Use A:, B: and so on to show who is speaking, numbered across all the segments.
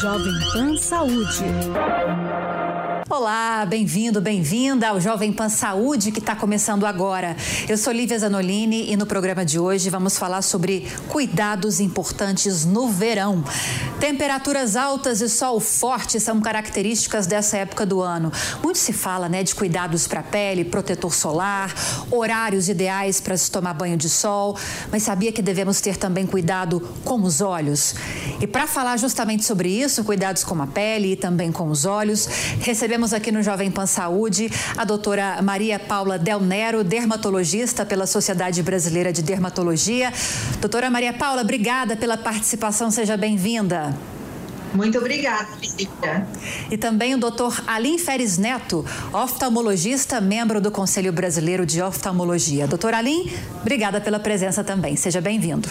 A: Jovem Pan Saúde.
B: Olá, bem-vindo, bem-vinda ao Jovem Pan Saúde que está começando agora. Eu sou Lívia Zanolini e no programa de hoje vamos falar sobre cuidados importantes no verão. Temperaturas altas e sol forte são características dessa época do ano. Muito se fala, né, de cuidados para a pele, protetor solar, horários ideais para se tomar banho de sol, mas sabia que devemos ter também cuidado com os olhos. E para falar justamente sobre isso, cuidados com a pele e também com os olhos, recebemos Recebemos aqui no Jovem Pan Saúde a doutora Maria Paula Del Nero, dermatologista pela Sociedade Brasileira de Dermatologia. Doutora Maria Paula, obrigada pela participação, seja bem-vinda.
C: Muito obrigada, Lívia.
B: E também o doutor Alim Feres Neto, oftalmologista, membro do Conselho Brasileiro de Oftalmologia. Doutor Alim, obrigada pela presença também. Seja bem-vindo.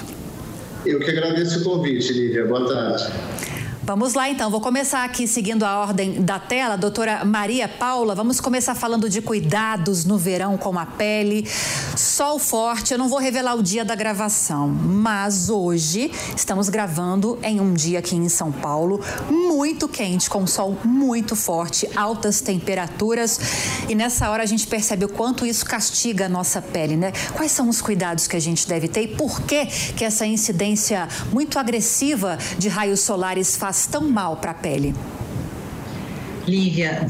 D: Eu que agradeço o convite, Lívia. Boa tarde.
B: Vamos lá então, vou começar aqui seguindo a ordem da tela, doutora Maria Paula. Vamos começar falando de cuidados no verão com a pele. Sol forte, eu não vou revelar o dia da gravação, mas hoje estamos gravando em um dia aqui em São Paulo, muito quente, com sol muito forte, altas temperaturas. E nessa hora a gente percebe o quanto isso castiga a nossa pele, né? Quais são os cuidados que a gente deve ter e por que, que essa incidência muito agressiva de raios solares faz faz tão mal para a pele?
C: Lívia,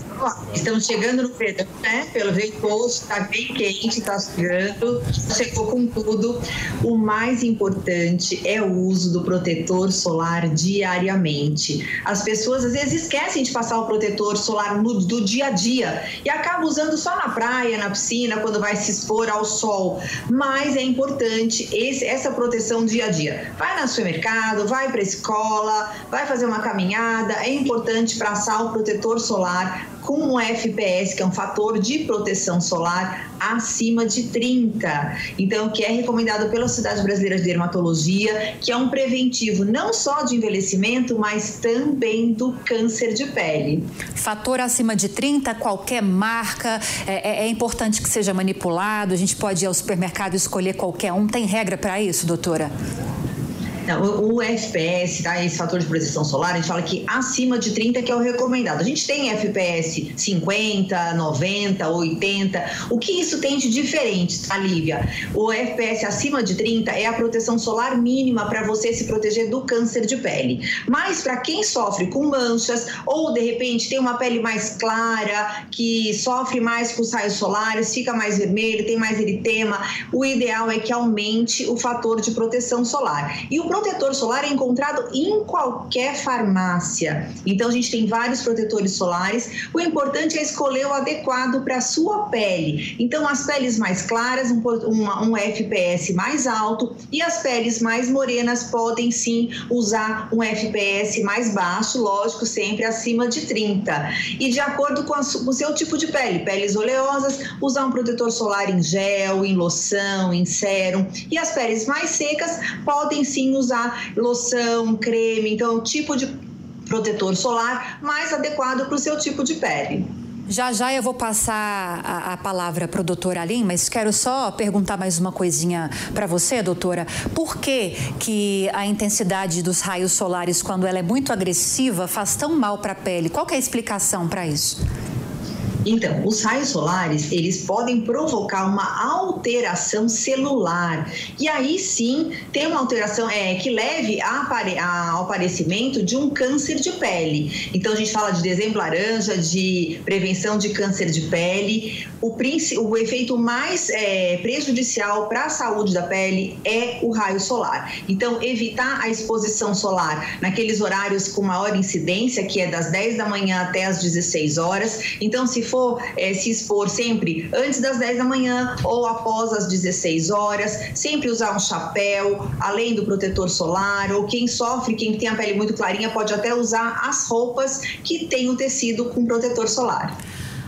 C: estamos chegando no verão, né? Pelo hoje está bem quente, está chegando, chegou com tudo. O mais importante é o uso do protetor solar diariamente. As pessoas às vezes esquecem de passar o protetor solar no, do dia a dia e acabam usando só na praia, na piscina, quando vai se expor ao sol. Mas é importante esse, essa proteção dia a dia. Vai no supermercado, vai para a escola, vai fazer uma caminhada, é importante passar o protetor solar com um FPS, que é um fator de proteção solar, acima de 30. Então, que é recomendado pela Sociedade Brasileira de Dermatologia, que é um preventivo não só de envelhecimento, mas também do câncer de pele.
B: Fator acima de 30, qualquer marca, é, é, é importante que seja manipulado, a gente pode ir ao supermercado e escolher qualquer um. Tem regra para isso, doutora?
C: Não, o, o FPS, tá? Esse fator de proteção solar, a gente fala que acima de 30 que é o recomendado. A gente tem FPS 50, 90, 80. O que isso tem de diferente, tá, Lívia? O FPS acima de 30 é a proteção solar mínima para você se proteger do câncer de pele. Mas para quem sofre com manchas ou de repente tem uma pele mais clara, que sofre mais com os raios solares, fica mais vermelho, tem mais eritema, o ideal é que aumente o fator de proteção solar. E o protetor solar é encontrado em qualquer farmácia. Então a gente tem vários protetores solares. O importante é escolher o adequado para a sua pele. Então as peles mais claras, um, um, FPS mais alto e as peles mais morenas podem sim usar um FPS mais baixo, lógico, sempre acima de 30. E de acordo com, a, com o seu tipo de pele, peles oleosas, usar um protetor solar em gel, em loção, em sérum. E as peles mais secas podem sim usar usar loção, creme, então é tipo de protetor solar mais adequado para o seu tipo de pele.
B: Já já eu vou passar a, a palavra para o doutor Alim, mas quero só perguntar mais uma coisinha para você, doutora. Por que, que a intensidade dos raios solares, quando ela é muito agressiva, faz tão mal para a pele? Qual é a explicação para isso?
C: Então, os raios solares, eles podem provocar uma alteração celular. E aí sim, tem uma alteração é, que leve ao aparecimento de um câncer de pele. Então, a gente fala de dezembro laranja, de prevenção de câncer de pele. O, o efeito mais é, prejudicial para a saúde da pele é o raio solar. Então, evitar a exposição solar naqueles horários com maior incidência, que é das 10 da manhã até as 16 horas. Então, se for for é, se expor sempre antes das 10 da manhã ou após as 16 horas, sempre usar um chapéu, além do protetor solar, ou quem sofre, quem tem a pele muito clarinha, pode até usar as roupas que tem o tecido com protetor solar.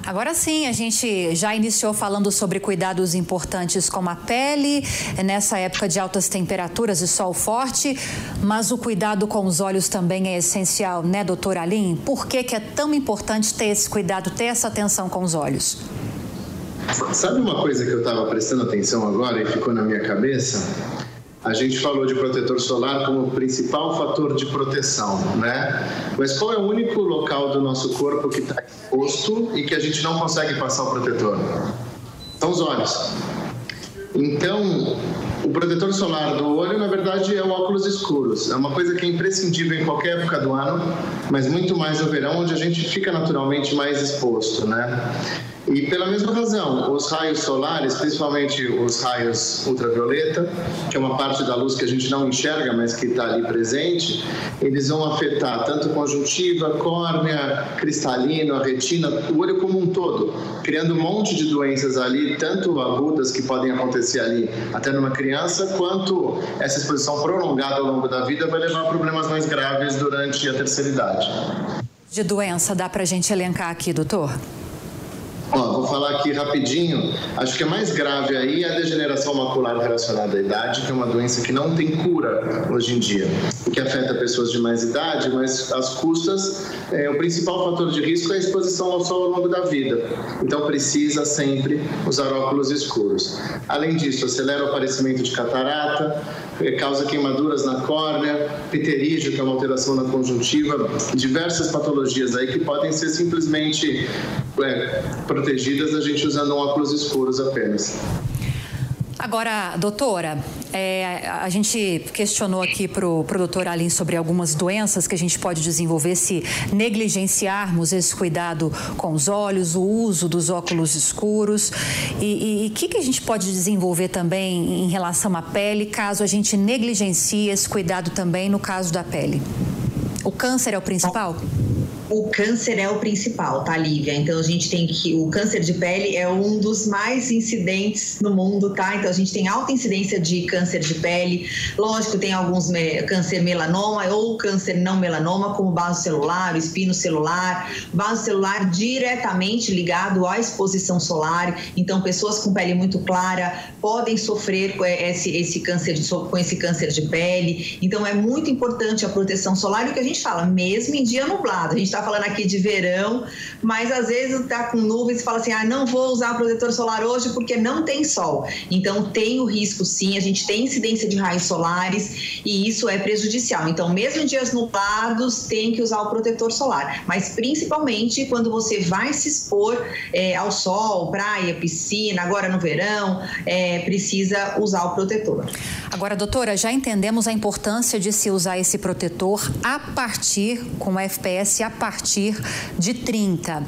B: Agora sim, a gente já iniciou falando sobre cuidados importantes com a pele, nessa época de altas temperaturas e sol forte, mas o cuidado com os olhos também é essencial, né, doutora Alim? Por que, que é tão importante ter esse cuidado, ter essa atenção com os olhos?
D: Sabe uma coisa que eu estava prestando atenção agora e ficou na minha cabeça? A gente falou de protetor solar como principal fator de proteção, né? Mas qual é o único local do nosso corpo que está exposto e que a gente não consegue passar o protetor? São os olhos. Então, o protetor solar do olho, na verdade, é o óculos escuros. É uma coisa que é imprescindível em qualquer época do ano, mas muito mais no verão, onde a gente fica naturalmente mais exposto, né? E pela mesma razão, os raios solares, principalmente os raios ultravioleta, que é uma parte da luz que a gente não enxerga, mas que está ali presente, eles vão afetar tanto conjuntiva, córnea, cristalino, a retina, o olho como um todo, criando um monte de doenças ali, tanto agudas que podem acontecer ali até numa criança, quanto essa exposição prolongada ao longo da vida vai levar a problemas mais graves durante a terceira idade.
B: De doença dá para a gente elencar aqui, doutor?
D: Vou falar aqui rapidinho. Acho que a mais grave aí é a degeneração macular relacionada à idade, que é uma doença que não tem cura hoje em dia, o que afeta pessoas de mais idade, mas as custas, é, o principal fator de risco é a exposição ao sol ao longo da vida. Então precisa sempre usar óculos escuros. Além disso, acelera o aparecimento de catarata, é, causa queimaduras na córnea, pterígio, que é uma alteração na conjuntiva, diversas patologias aí que podem ser simplesmente é, protegidas a gente usando óculos escuros apenas.
B: Agora, doutora, é, a gente questionou aqui para o doutor Aline sobre algumas doenças que a gente pode desenvolver se negligenciarmos esse cuidado com os olhos, o uso dos óculos escuros. E o que, que a gente pode desenvolver também em relação à pele, caso a gente negligencie esse cuidado também no caso da pele? O câncer é o principal?
C: O câncer é o principal, tá, Lívia? Então a gente tem que. O câncer de pele é um dos mais incidentes no mundo, tá? Então a gente tem alta incidência de câncer de pele. Lógico, tem alguns me, câncer melanoma ou câncer não melanoma, como vaso celular, espino celular, vaso celular diretamente ligado à exposição solar. Então, pessoas com pele muito clara podem sofrer com esse, esse câncer de, com esse câncer de pele. Então, é muito importante a proteção solar e o que a gente fala, mesmo em dia nublado. A gente está falando aqui de verão, mas às vezes está com nuvens e fala assim: ah, não vou usar protetor solar hoje porque não tem sol. Então tem o risco sim, a gente tem incidência de raios solares e isso é prejudicial. Então, mesmo em dias nublados, tem que usar o protetor solar, mas principalmente quando você vai se expor é, ao sol, praia, piscina, agora no verão, é, precisa usar o protetor.
B: Agora, doutora, já entendemos a importância de se usar esse protetor a partir, com o FPS, a partir de 30.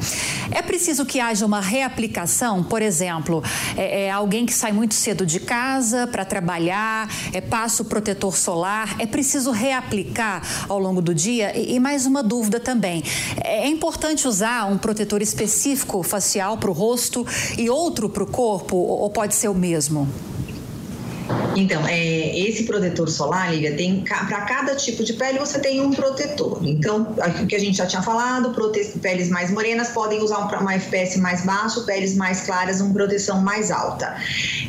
B: É preciso que haja uma reaplicação, por exemplo, é, é alguém que sai muito cedo de casa para trabalhar, é, passa o protetor solar, é preciso reaplicar ao longo do dia? E, e mais uma dúvida também: é, é importante usar um protetor específico facial para o rosto e outro para o corpo, ou pode ser o mesmo?
C: Então, é, esse protetor solar, Lívia, tem para cada tipo de pele você tem um protetor. Então, o que a gente já tinha falado, peles mais morenas podem usar um, uma FPS mais baixo, peles mais claras uma proteção mais alta.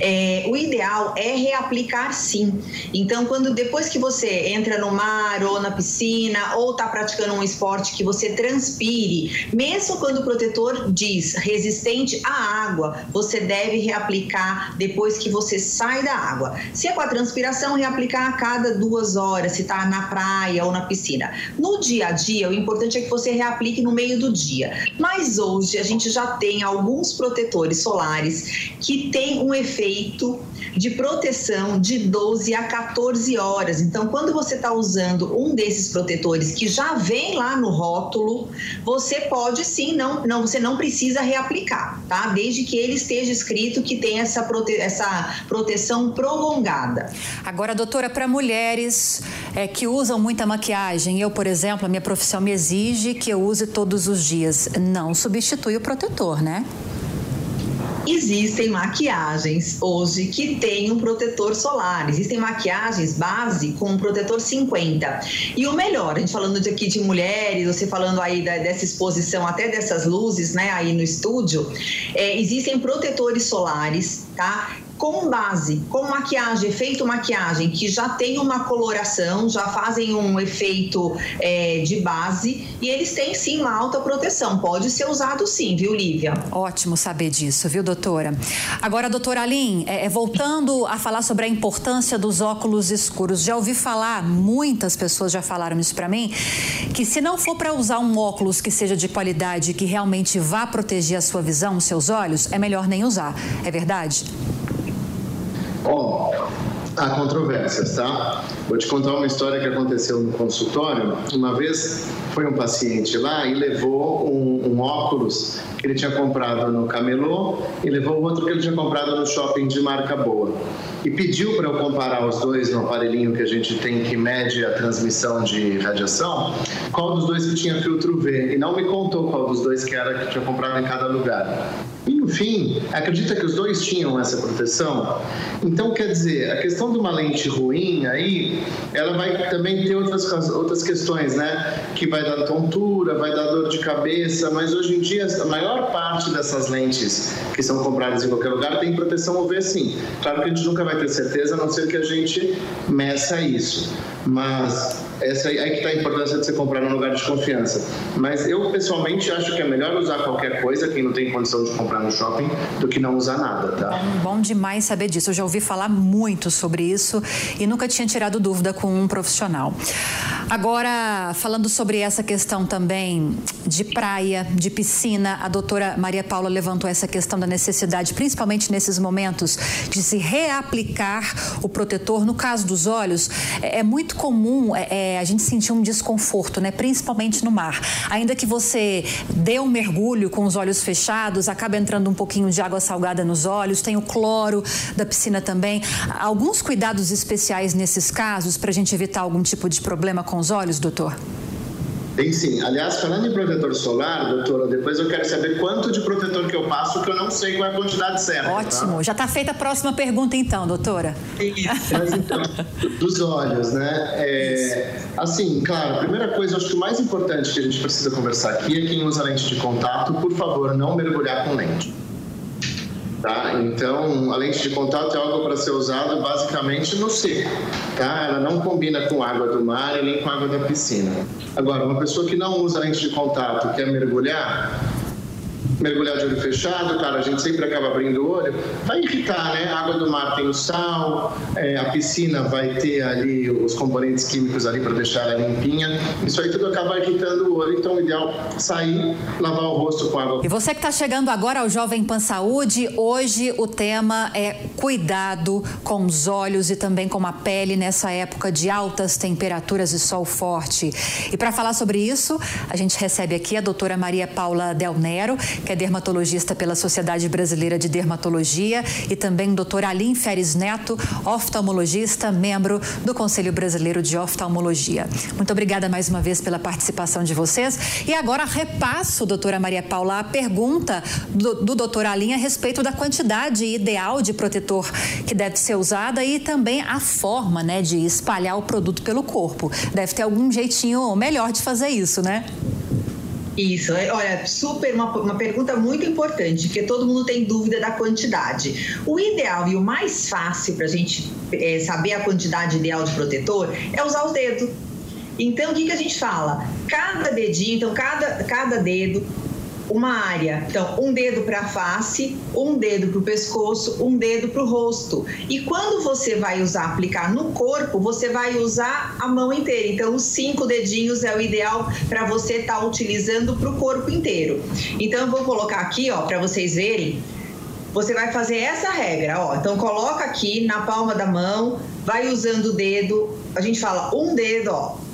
C: É, o ideal é reaplicar sim. Então, quando depois que você entra no mar ou na piscina ou está praticando um esporte que você transpire, mesmo quando o protetor diz resistente à água, você deve reaplicar depois que você sai da água. Se é com a transpiração, reaplicar a cada duas horas, se está na praia ou na piscina. No dia a dia, o importante é que você reaplique no meio do dia. Mas hoje a gente já tem alguns protetores solares que têm um efeito de proteção de 12 a 14 horas. Então, quando você está usando um desses protetores que já vem lá no rótulo, você pode sim, não, não, você não precisa reaplicar, tá? Desde que ele esteja escrito que tem essa, prote, essa proteção prolongada.
B: Agora, doutora, para mulheres é, que usam muita maquiagem, eu, por exemplo, a minha profissão me exige que eu use todos os dias. Não substitui o protetor, né?
C: Existem maquiagens hoje que têm um protetor solar. Existem maquiagens base com um protetor 50. E o melhor, a gente falando de aqui de mulheres, você falando aí da, dessa exposição, até dessas luzes, né, aí no estúdio, é, existem protetores solares, tá? Com base, com maquiagem, efeito maquiagem, que já tem uma coloração, já fazem um efeito é, de base e eles têm sim uma alta proteção. Pode ser usado sim, viu, Lívia?
B: Ótimo saber disso, viu, doutora? Agora, doutora Aline, é, é, voltando a falar sobre a importância dos óculos escuros, já ouvi falar, muitas pessoas já falaram isso para mim, que se não for para usar um óculos que seja de qualidade, que realmente vá proteger a sua visão, os seus olhos, é melhor nem usar. É verdade?
D: Bom, há controvérsias, tá? Vou te contar uma história que aconteceu no consultório. Uma vez foi um paciente lá e levou um, um óculos que ele tinha comprado no camelô e levou outro que ele tinha comprado no shopping de marca boa. E pediu para eu comparar os dois no aparelhinho que a gente tem que mede a transmissão de radiação, qual dos dois que tinha filtro V. E não me contou qual dos dois que era que tinha comprado em cada lugar. E no fim, acredita que os dois tinham essa proteção? Então, quer dizer, a questão de uma lente ruim aí, ela vai também ter outras, outras questões, né? Que vai dar tontura, vai dar dor de cabeça, mas hoje em dia a maior parte dessas lentes que são compradas em qualquer lugar tem proteção UV sim. Claro que a gente nunca vai ter certeza, a não ser que a gente meça isso. Mas essa aí, aí que está a importância de você comprar num lugar de confiança. Mas eu pessoalmente acho que é melhor usar qualquer coisa, quem não tem condição de comprar no shopping, do que não usar nada, tá?
B: Bom, bom demais saber disso. Eu já ouvi falar muito sobre isso e nunca tinha tirado dúvida com um profissional. Agora, falando sobre essa questão também de praia, de piscina, a doutora Maria Paula levantou essa questão da necessidade, principalmente nesses momentos, de se reaplicar o protetor. No caso dos olhos, é, é muito comum é, é, a gente sentir um desconforto, né? principalmente no mar. Ainda que você dê um mergulho com os olhos fechados, acaba entrando um pouquinho de água salgada nos olhos, tem o cloro da piscina também. Alguns cuidados especiais nesses casos para a gente evitar algum tipo de problema com os olhos, doutor?
D: Tem sim. Aliás, falando em protetor solar, doutora, depois eu quero saber quanto de protetor que eu passo, que eu não sei qual é a quantidade certa.
B: Ótimo. Tá? Já está feita a próxima pergunta, então, doutora.
D: Mas então, dos olhos, né? É, assim, claro, a primeira coisa, acho que o mais importante que a gente precisa conversar aqui é quem usa lente de contato, por favor, não mergulhar com lente. Tá? Então, a lente de contato é algo para ser usado basicamente no seco. Tá? Ela não combina com água do mar e nem com água da piscina. Agora, uma pessoa que não usa lente de contato quer mergulhar, mergulhar de olho fechado, cara, a gente sempre acaba abrindo o olho, vai irritar, né? A água do mar tem o sal, é, a piscina vai ter ali os componentes químicos ali para deixar ela limpinha. Isso aí tudo acaba irritando o olho, então o ideal é sair, lavar o rosto com água.
B: E você que está chegando agora ao Jovem Pan Saúde, hoje o tema é cuidado com os olhos e também com a pele nessa época de altas temperaturas e sol forte. E para falar sobre isso, a gente recebe aqui a doutora Maria Paula Del Nero, que é dermatologista pela Sociedade Brasileira de Dermatologia, e também doutor Alim Feres Neto, oftalmologista, membro do Conselho Brasileiro de Oftalmologia. Muito obrigada mais uma vez pela participação de vocês. E agora repasso, doutora Maria Paula, a pergunta do, do doutor Alim a respeito da quantidade ideal de protetor que deve ser usada e também a forma né, de espalhar o produto pelo corpo. Deve ter algum jeitinho melhor de fazer isso, né?
C: Isso, é, olha, super uma, uma pergunta muito importante, porque todo mundo tem dúvida da quantidade. O ideal e o mais fácil para a gente é, saber a quantidade ideal de protetor é usar os dedos. Então, o que, que a gente fala? Cada dedinho, então, cada, cada dedo uma área. Então, um dedo para a face, um dedo para o pescoço, um dedo para o rosto. E quando você vai usar, aplicar no corpo, você vai usar a mão inteira. Então, os cinco dedinhos é o ideal para você estar tá utilizando para o corpo inteiro. Então, eu vou colocar aqui, ó, para vocês verem. Você vai fazer essa regra, ó. Então, coloca aqui na palma da mão, vai usando o dedo. A gente fala um dedo, ó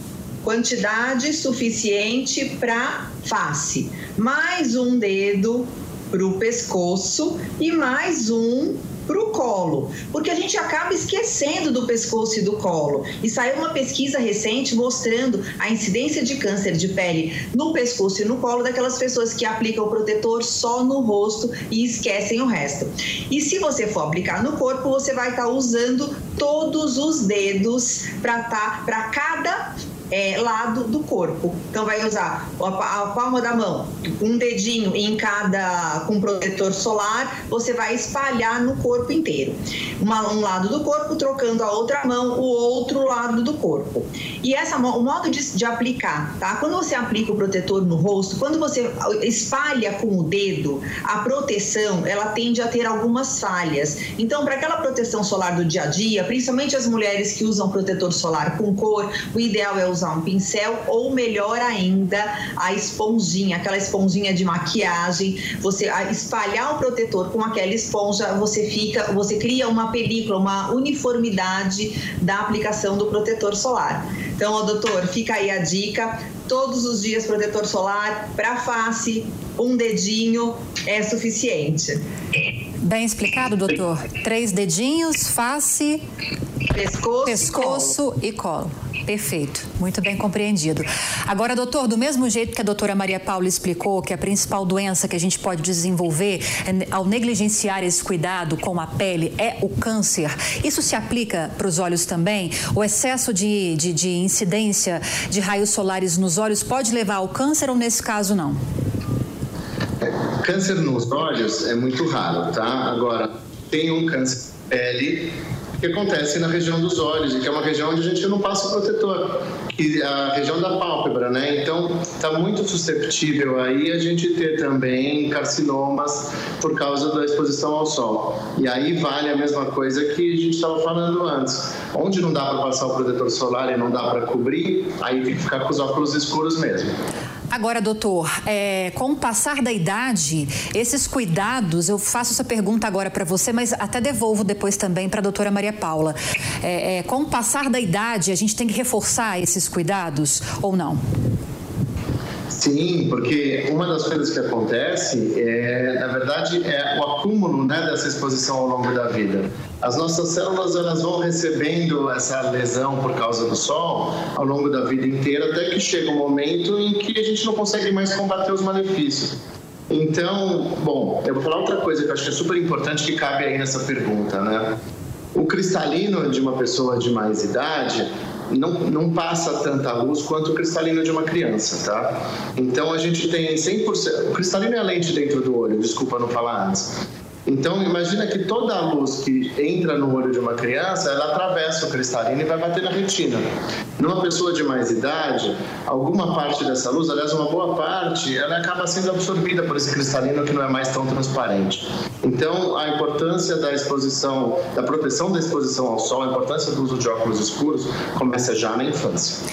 C: quantidade suficiente para face, mais um dedo para o pescoço e mais um para o colo, porque a gente acaba esquecendo do pescoço e do colo. E saiu uma pesquisa recente mostrando a incidência de câncer de pele no pescoço e no colo daquelas pessoas que aplicam o protetor só no rosto e esquecem o resto. E se você for aplicar no corpo, você vai estar tá usando todos os dedos para tá, para cada é, lado do corpo. Então vai usar a, palma da mão, um dedinho em cada com protetor solar, você vai espalhar no corpo inteiro. Uma, um lado do corpo trocando a outra mão, o outro lado do corpo. E essa o modo de, de aplicar, tá? Quando você aplica o protetor no rosto, quando você espalha com o dedo, a proteção ela tende a ter algumas falhas. Então, para aquela proteção solar do dia a dia, principalmente as mulheres que usam protetor solar com cor, o ideal é usar um pincel ou melhor ainda, a esponjinha, aquela esponjinha de maquiagem. Você espalhar o protetor com aquela esponja, você fica, você cria uma película, uma uniformidade da aplicação do protetor solar. Então, ó, doutor, fica aí a dica. Todos os dias protetor solar para face, um dedinho é suficiente.
B: Bem explicado, doutor. Três dedinhos, face,
C: pescoço,
B: pescoço e colo. E colo. Perfeito, muito bem compreendido. Agora, doutor, do mesmo jeito que a doutora Maria Paula explicou que a principal doença que a gente pode desenvolver é ao negligenciar esse cuidado com a pele é o câncer, isso se aplica para os olhos também? O excesso de, de, de incidência de raios solares nos olhos pode levar ao câncer ou nesse caso não?
D: É, câncer nos olhos é muito raro, tá? Agora, tem um câncer de pele que acontece na região dos olhos, que é uma região onde a gente não passa protetor, que é a região da pálpebra, né? Então, está muito susceptível aí a gente ter também carcinomas por causa da exposição ao sol. E aí vale a mesma coisa que a gente estava falando antes. Onde não dá para passar o protetor solar e não dá para cobrir, aí tem que ficar com os óculos escuros mesmo.
B: Agora, doutor, é, com o passar da idade, esses cuidados, eu faço essa pergunta agora para você, mas até devolvo depois também para a doutora Maria Paula. É, é, com o passar da idade, a gente tem que reforçar esses cuidados ou não?
D: Sim, porque uma das coisas que acontece é, na verdade, é o acúmulo né, dessa exposição ao longo da vida. As nossas células elas vão recebendo essa lesão por causa do sol ao longo da vida inteira, até que chega um momento em que a gente não consegue mais combater os malefícios. Então, bom, eu vou falar outra coisa que eu acho que é super importante que cabe aí nessa pergunta, né? O cristalino de uma pessoa de mais idade, não, não passa tanta luz quanto o cristalino de uma criança, tá? Então a gente tem 100%. O cristalino é a lente dentro do olho, desculpa não falar antes. Então, imagina que toda a luz que entra no olho de uma criança, ela atravessa o cristalino e vai bater na retina. Numa pessoa de mais idade, alguma parte dessa luz, aliás, uma boa parte, ela acaba sendo absorvida por esse cristalino que não é mais tão transparente. Então, a importância da exposição, da proteção da exposição ao sol, a importância do uso de óculos escuros começa já na infância.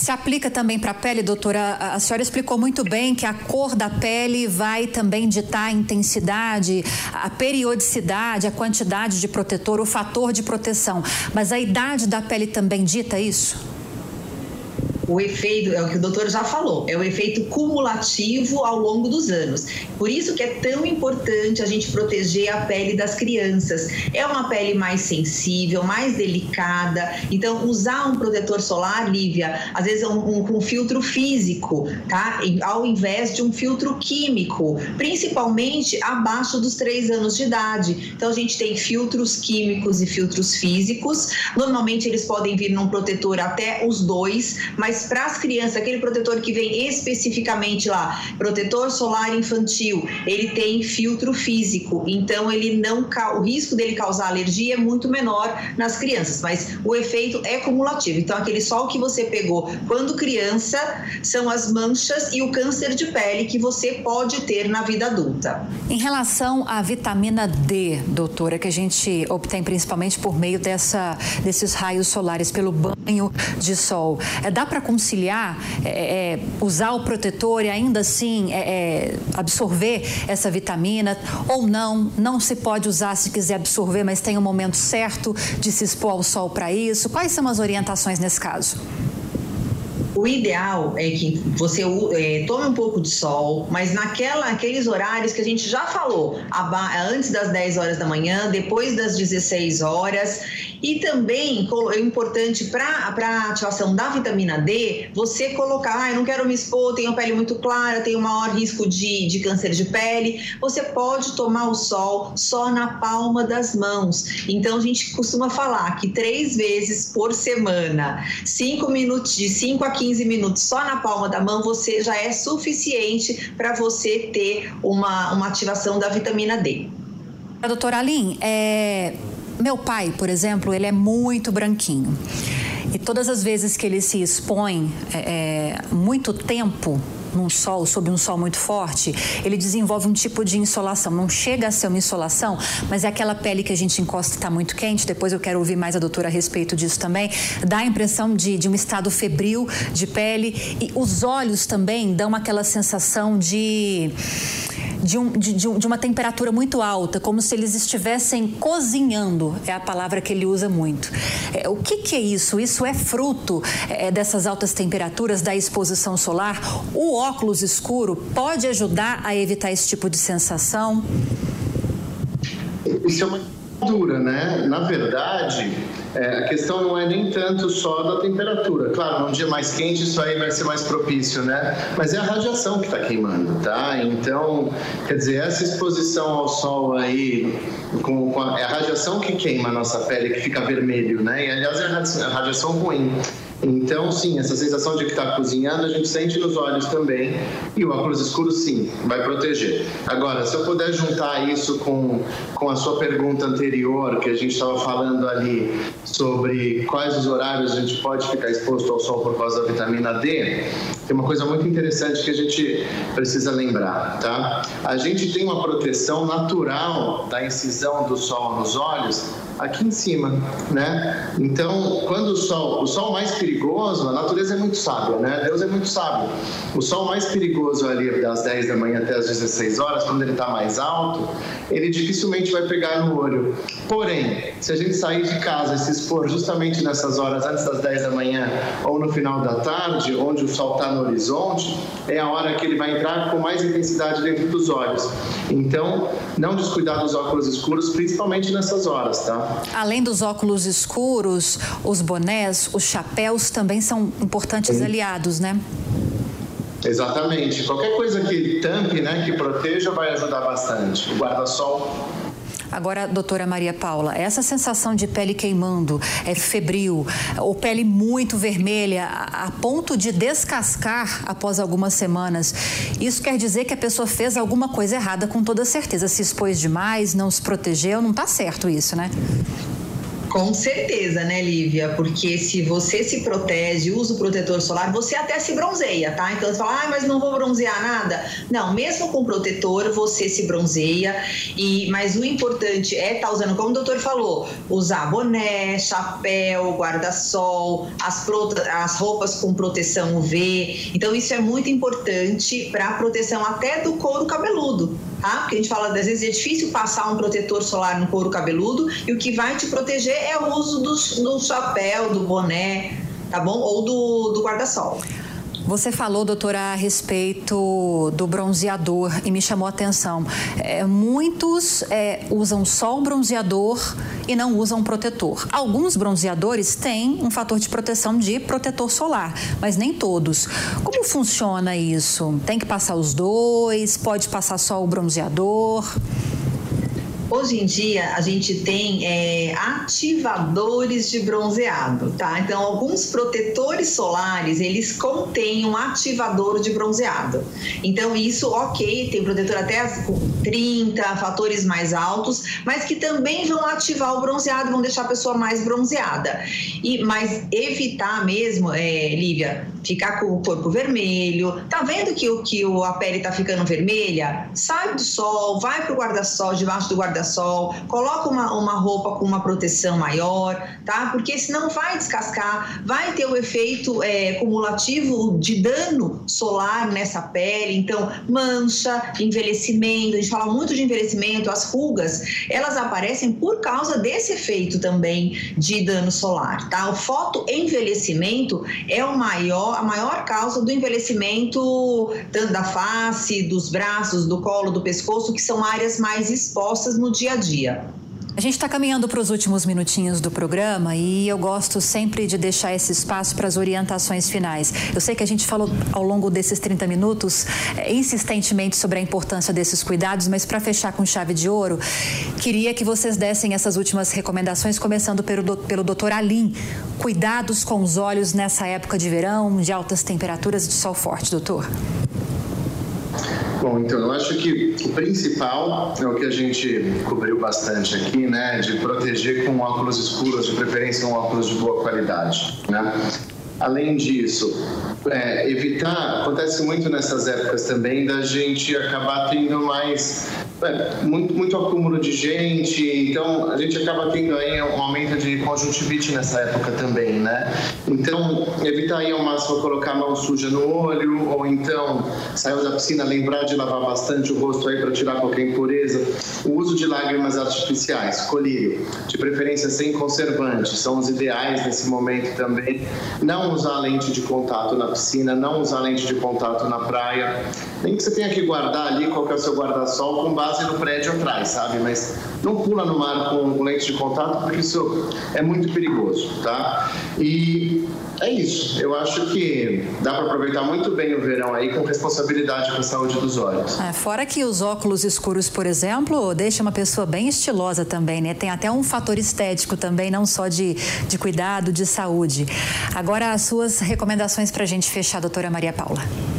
B: Se aplica também para a pele, doutora? A senhora explicou muito bem que a cor da pele vai também ditar a intensidade, a periodicidade, a quantidade de protetor, o fator de proteção. Mas a idade da pele também dita isso?
C: O efeito, é o que o doutor já falou, é o efeito cumulativo ao longo dos anos. Por isso que é tão importante a gente proteger a pele das crianças. É uma pele mais sensível, mais delicada. Então, usar um protetor solar, Lívia, às vezes um, um, um filtro físico, tá? Ao invés de um filtro químico, principalmente abaixo dos três anos de idade. Então, a gente tem filtros químicos e filtros físicos. Normalmente, eles podem vir num protetor até os dois, mas mas para as crianças, aquele protetor que vem especificamente lá, protetor solar infantil, ele tem filtro físico, então ele não o risco dele causar alergia é muito menor nas crianças, mas o efeito é cumulativo. Então aquele sol que você pegou quando criança são as manchas e o câncer de pele que você pode ter na vida adulta.
B: Em relação à vitamina D, doutora, que a gente obtém principalmente por meio dessa desses raios solares pelo banho de sol, é, dá para conciliar, é, é, usar o protetor e ainda assim é, é, absorver essa vitamina ou não? Não se pode usar se quiser absorver, mas tem um momento certo de se expor ao sol para isso? Quais são as orientações nesse caso?
C: O ideal é que você é, tome um pouco de sol, mas naquela, aqueles horários que a gente já falou, antes das 10 horas da manhã, depois das 16 horas. E também é importante para a ativação da vitamina D, você colocar, ah, eu não quero me expor, tenho pele muito clara, tenho maior risco de, de câncer de pele. Você pode tomar o sol só na palma das mãos. Então a gente costuma falar que três vezes por semana, cinco minutos, de 5 a 15 minutos só na palma da mão, você já é suficiente para você ter uma, uma ativação da vitamina D.
B: Doutora Aline, é, meu pai, por exemplo, ele é muito branquinho. E todas as vezes que ele se expõe é, é muito tempo num sol, sob um sol muito forte, ele desenvolve um tipo de insolação. Não chega a ser uma insolação, mas é aquela pele que a gente encosta e está muito quente. Depois eu quero ouvir mais a doutora a respeito disso também. Dá a impressão de, de um estado febril de pele. E os olhos também dão aquela sensação de de, um, de, de, uma temperatura muito alta, como se eles estivessem cozinhando, é a palavra que ele usa muito. É, o que, que, é isso? Isso é fruto é, dessas altas temperaturas, da exposição solar? O óculos escuro pode ajudar a evitar esse tipo de sensação?
D: Isso é uma dura, né? Na verdade, é, a questão não é nem tanto só da temperatura. Claro, num dia mais quente isso aí vai ser mais propício, né? Mas é a radiação que está queimando, tá? Então, quer dizer, essa exposição ao sol aí, com, com a, é a radiação que queima a nossa pele, que fica vermelho, né? E aliás é a radiação ruim. Então, sim, essa sensação de que está cozinhando a gente sente nos olhos também. E o óculos escuro, sim, vai proteger. Agora, se eu puder juntar isso com, com a sua pergunta anterior, que a gente estava falando ali sobre quais os horários a gente pode ficar exposto ao sol por causa da vitamina D, tem uma coisa muito interessante que a gente precisa lembrar, tá? A gente tem uma proteção natural da incisão do sol nos olhos aqui em cima, né? Então, quando o sol, o sol mais perigoso, a natureza é muito sábia, né? Deus é muito sábio. O sol mais perigoso ali das 10 da manhã até as 16 horas, quando ele está mais alto, ele dificilmente vai pegar no olho. Porém, se a gente sair de casa e se expor justamente nessas horas antes das 10 da manhã ou no final da tarde, onde o sol está no horizonte, é a hora que ele vai entrar com mais intensidade dentro dos olhos. Então, não descuidar dos óculos escuros, principalmente nessas horas, tá?
B: Além dos óculos escuros, os bonés, os chapéus também são importantes Sim. aliados, né?
D: Exatamente. Qualquer coisa que tampe, né, que proteja, vai ajudar bastante. O guarda-sol
B: Agora, doutora Maria Paula, essa sensação de pele queimando, é febril, ou pele muito vermelha, a ponto de descascar após algumas semanas, isso quer dizer que a pessoa fez alguma coisa errada com toda certeza. Se expôs demais, não se protegeu, não está certo isso, né?
C: Com certeza, né, Lívia? Porque se você se protege, usa o protetor solar, você até se bronzeia, tá? Então você fala, ah, mas não vou bronzear nada. Não, mesmo com protetor, você se bronzeia. E, mas o importante é estar tá usando, como o doutor falou, usar boné, chapéu, guarda-sol, as, as roupas com proteção UV. Então, isso é muito importante para proteção até do couro cabeludo tá? Porque a gente fala, às vezes é difícil passar um protetor solar no couro cabeludo e o que vai te proteger é o uso do, do chapéu, do boné, tá bom? Ou do, do guarda-sol.
B: Você falou, doutora, a respeito do bronzeador e me chamou a atenção. É, muitos é, usam só o bronzeador e não usam protetor. Alguns bronzeadores têm um fator de proteção de protetor solar, mas nem todos. Como funciona isso? Tem que passar os dois? Pode passar só o bronzeador?
C: Hoje em dia a gente tem é, ativadores de bronzeado, tá? Então alguns protetores solares eles contêm um ativador de bronzeado. Então isso, ok, tem protetor até 30 fatores mais altos, mas que também vão ativar o bronzeado, vão deixar a pessoa mais bronzeada. E mas evitar mesmo, é, Lívia, ficar com o corpo vermelho. Tá vendo que que a pele tá ficando vermelha? Sai do sol, vai pro guarda-sol, debaixo do guarda guarda-sol, coloca uma, uma roupa com uma proteção maior, tá? Porque senão vai descascar, vai ter o efeito é, cumulativo de dano solar nessa pele, então mancha, envelhecimento, a gente fala muito de envelhecimento, as rugas, elas aparecem por causa desse efeito também de dano solar, tá? O fotoenvelhecimento é o maior, a maior causa do envelhecimento tanto da face, dos braços, do colo, do pescoço, que são áreas mais expostas no dia a dia.
B: A gente está caminhando para os últimos minutinhos do programa e eu gosto sempre de deixar esse espaço para as orientações finais. Eu sei que a gente falou ao longo desses 30 minutos é, insistentemente sobre a importância desses cuidados, mas para fechar com chave de ouro, queria que vocês dessem essas últimas recomendações, começando pelo, pelo doutor Alim. Cuidados com os olhos nessa época de verão, de altas temperaturas e de sol forte, doutor.
D: Bom, então eu acho que o principal é o que a gente cobriu bastante aqui, né, de proteger com óculos escuros, de preferência um óculos de boa qualidade, né? Além disso, é, evitar, acontece muito nessas épocas também da gente acabar tendo mais é, muito, muito acúmulo de gente, então a gente acaba tendo aí um aumento de conjuntivite nessa época também, né? Então, evitar aí ao máximo colocar a mão suja no olho, ou então, saiu da piscina, lembrar de lavar bastante o rosto aí para tirar qualquer impureza. O uso de lágrimas artificiais, colírio, de preferência sem conservante, são os ideais nesse momento também. Não usar lente de contato na piscina, não usar lente de contato na praia, nem que você tenha que guardar ali qual que é o seu guarda-sol com base no prédio atrás, sabe? Mas não pula no mar com lente de contato, porque isso é muito perigoso, tá? E é isso. Eu acho que dá para aproveitar muito bem o verão aí com responsabilidade com a saúde dos olhos.
B: É, fora que os óculos escuros, por exemplo, deixa uma pessoa bem estilosa também, né? Tem até um fator estético também, não só de, de cuidado, de saúde. Agora, as suas recomendações para a gente fechar, doutora Maria Paula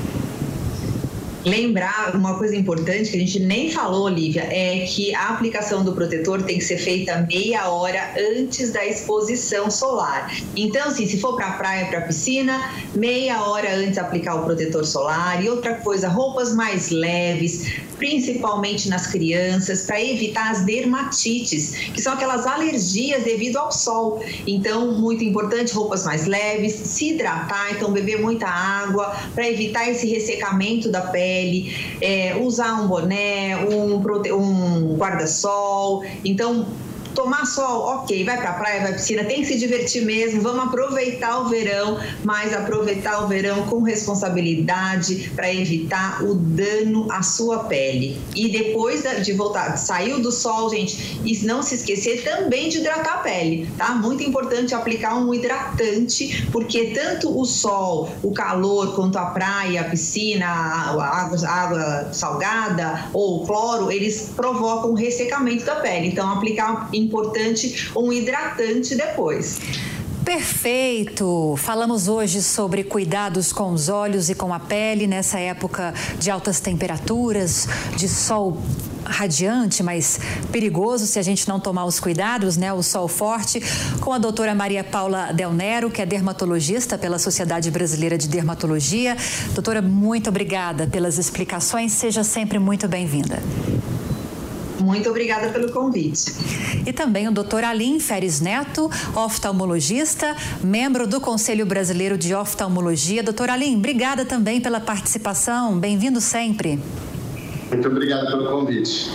C: lembrar uma coisa importante que a gente nem falou, Olivia, é que a aplicação do protetor tem que ser feita meia hora antes da exposição solar. Então, assim, se for para a praia, para a piscina, meia hora antes aplicar o protetor solar. E outra coisa, roupas mais leves, principalmente nas crianças, para evitar as dermatites, que são aquelas alergias devido ao sol. Então, muito importante, roupas mais leves, se hidratar, então beber muita água para evitar esse ressecamento da pele pele, é, usar um boné, um, um guarda-sol. Então, tomar sol, ok, vai pra praia, vai pra piscina, tem que se divertir mesmo, vamos aproveitar o verão, mas aproveitar o verão com responsabilidade para evitar o dano à sua pele. E depois de voltar, saiu do sol, gente, e não se esquecer também de hidratar a pele, tá? Muito importante aplicar um hidratante, porque tanto o sol, o calor, quanto a praia, a piscina, a água, a água salgada ou o cloro, eles provocam ressecamento da pele. Então, aplicar importante um hidratante depois.
B: Perfeito! Falamos hoje sobre cuidados com os olhos e com a pele nessa época de altas temperaturas, de sol radiante, mas perigoso se a gente não tomar os cuidados, né? O sol forte, com a doutora Maria Paula Del Nero, que é dermatologista pela Sociedade Brasileira de Dermatologia. Doutora, muito obrigada pelas explicações. Seja sempre muito bem-vinda.
C: Muito obrigada pelo convite.
B: E também o Dr. Alim Feres Neto, oftalmologista, membro do Conselho Brasileiro de Oftalmologia. Doutor Alim, obrigada também pela participação. Bem-vindo sempre.
D: Muito obrigado pelo convite.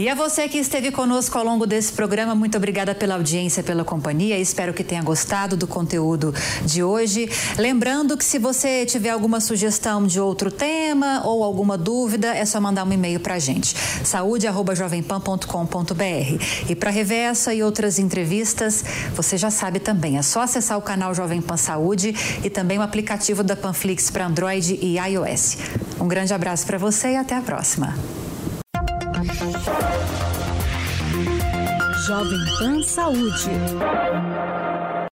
B: E a você que esteve conosco ao longo desse programa, muito obrigada pela audiência, pela companhia. Espero que tenha gostado do conteúdo de hoje. Lembrando que se você tiver alguma sugestão de outro tema ou alguma dúvida, é só mandar um e-mail para a gente. saúde@jovempan.com.br. E para rever essa e outras entrevistas, você já sabe também, é só acessar o canal Jovem Pan Saúde e também o aplicativo da Panflix para Android e iOS. Um grande abraço para você e até a próxima.
A: Jovem Pan Saúde.